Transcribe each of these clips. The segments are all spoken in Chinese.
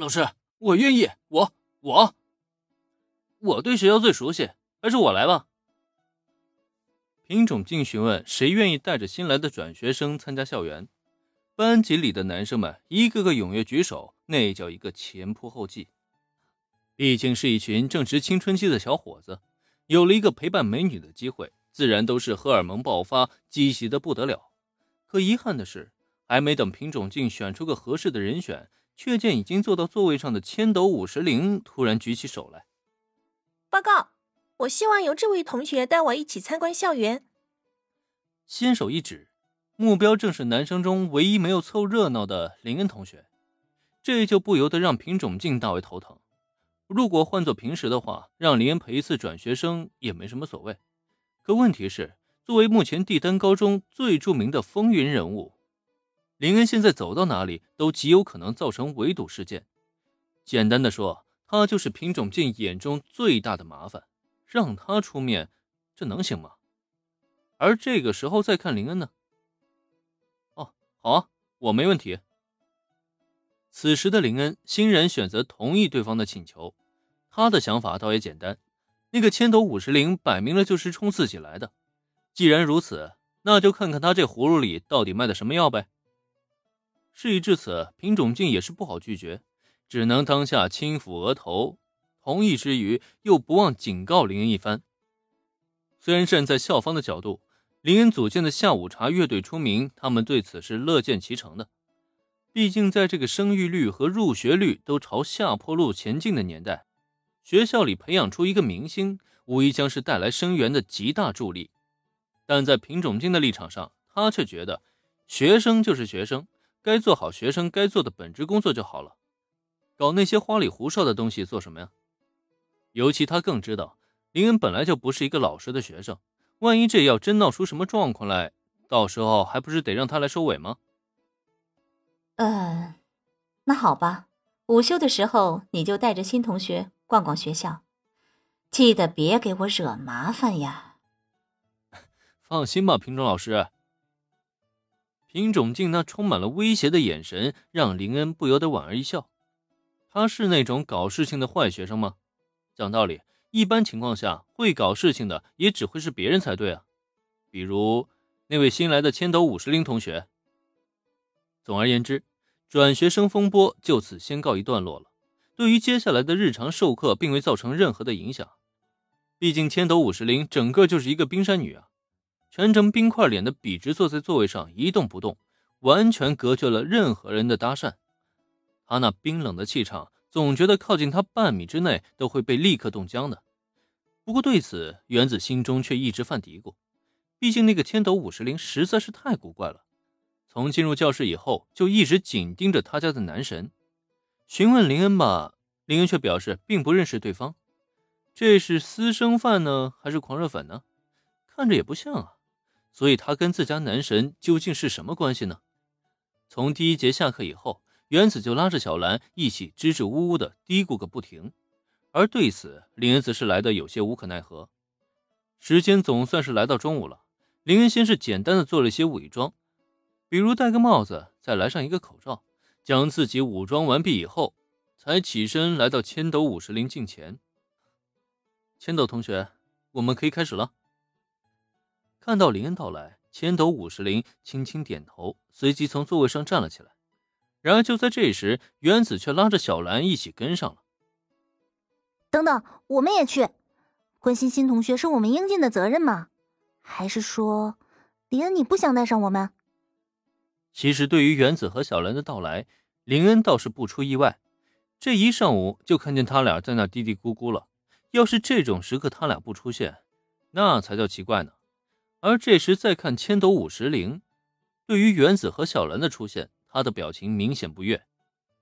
老师，我愿意，我我我对学校最熟悉，还是我来吧。品种静询问谁愿意带着新来的转学生参加校园，班级里的男生们一个个踊跃举手，那叫一个前仆后继。毕竟是一群正值青春期的小伙子，有了一个陪伴美女的机会，自然都是荷尔蒙爆发，积极的不得了。可遗憾的是，还没等品种静选出个合适的人选。却见已经坐到座位上的千斗五十铃突然举起手来，报告，我希望由这位同学带我一起参观校园。先手一指，目标正是男生中唯一没有凑热闹的林恩同学，这就不由得让品种静大为头疼。如果换做平时的话，让林恩陪一次转学生也没什么所谓。可问题是，作为目前帝丹高中最著名的风云人物。林恩现在走到哪里都极有可能造成围堵事件。简单的说，他就是品种镜眼中最大的麻烦。让他出面，这能行吗？而这个时候再看林恩呢？哦，好啊，我没问题。此时的林恩欣然选择同意对方的请求。他的想法倒也简单，那个千头五十铃摆明了就是冲自己来的。既然如此，那就看看他这葫芦里到底卖的什么药呗。事已至此，品种静也是不好拒绝，只能当下轻抚额头，同意之余又不忘警告林恩一番。虽然站在校方的角度，林恩组建的下午茶乐队出名，他们对此是乐见其成的。毕竟在这个生育率和入学率都朝下坡路前进的年代，学校里培养出一个明星，无疑将是带来生源的极大助力。但在品种静的立场上，他却觉得学生就是学生。该做好学生该做的本职工作就好了，搞那些花里胡哨的东西做什么呀？尤其他更知道林恩本来就不是一个老实的学生，万一这要真闹出什么状况来，到时候还不是得让他来收尾吗？嗯，那好吧，午休的时候你就带着新同学逛逛学校，记得别给我惹麻烦呀。放心吧，品种老师。品种镜那充满了威胁的眼神，让林恩不由得莞尔一笑。他是那种搞事情的坏学生吗？讲道理，一般情况下会搞事情的也只会是别人才对啊。比如那位新来的千斗五十铃同学。总而言之，转学生风波就此先告一段落了。对于接下来的日常授课，并未造成任何的影响。毕竟千斗五十铃整个就是一个冰山女啊。全程冰块脸的笔直坐在座位上一动不动，完全隔绝了任何人的搭讪。他那冰冷的气场，总觉得靠近他半米之内都会被立刻冻僵的。不过对此，原子心中却一直犯嘀咕。毕竟那个千斗五十铃实在是太古怪了。从进入教室以后，就一直紧盯着他家的男神。询问林恩吧，林恩却表示并不认识对方。这是私生饭呢，还是狂热粉呢？看着也不像啊。所以他跟自家男神究竟是什么关系呢？从第一节下课以后，原子就拉着小兰一起支支吾吾的嘀咕个不停，而对此林恩则是来的有些无可奈何。时间总算是来到中午了，林恩先是简单的做了一些伪装，比如戴个帽子，再来上一个口罩，将自己武装完毕以后，才起身来到千斗五十铃镜前。千斗同学，我们可以开始了。看到林恩到来，千斗五十铃轻轻点头，随即从座位上站了起来。然而就在这时，原子却拉着小兰一起跟上了。等等，我们也去，关心新同学是我们应尽的责任吗？还是说，林恩你不想带上我们？其实对于原子和小兰的到来，林恩倒是不出意外。这一上午就看见他俩在那嘀嘀咕咕了。要是这种时刻他俩不出现，那才叫奇怪呢。而这时再看千斗五十铃，对于原子和小兰的出现，他的表情明显不悦，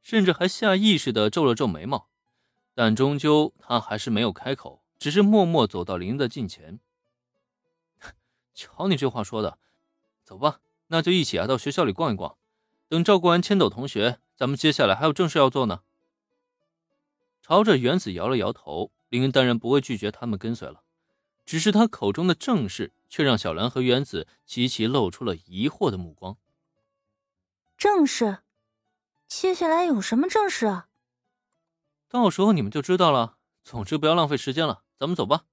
甚至还下意识的皱了皱眉毛。但终究他还是没有开口，只是默默走到林的近前。瞧你这话说的，走吧，那就一起啊到学校里逛一逛。等照顾完千斗同学，咱们接下来还有正事要做呢。朝着原子摇了摇头，林当然不会拒绝他们跟随了。只是他口中的正事，却让小兰和原子齐齐露出了疑惑的目光。正事？接下来有什么正事啊？到时候你们就知道了。总之不要浪费时间了，咱们走吧。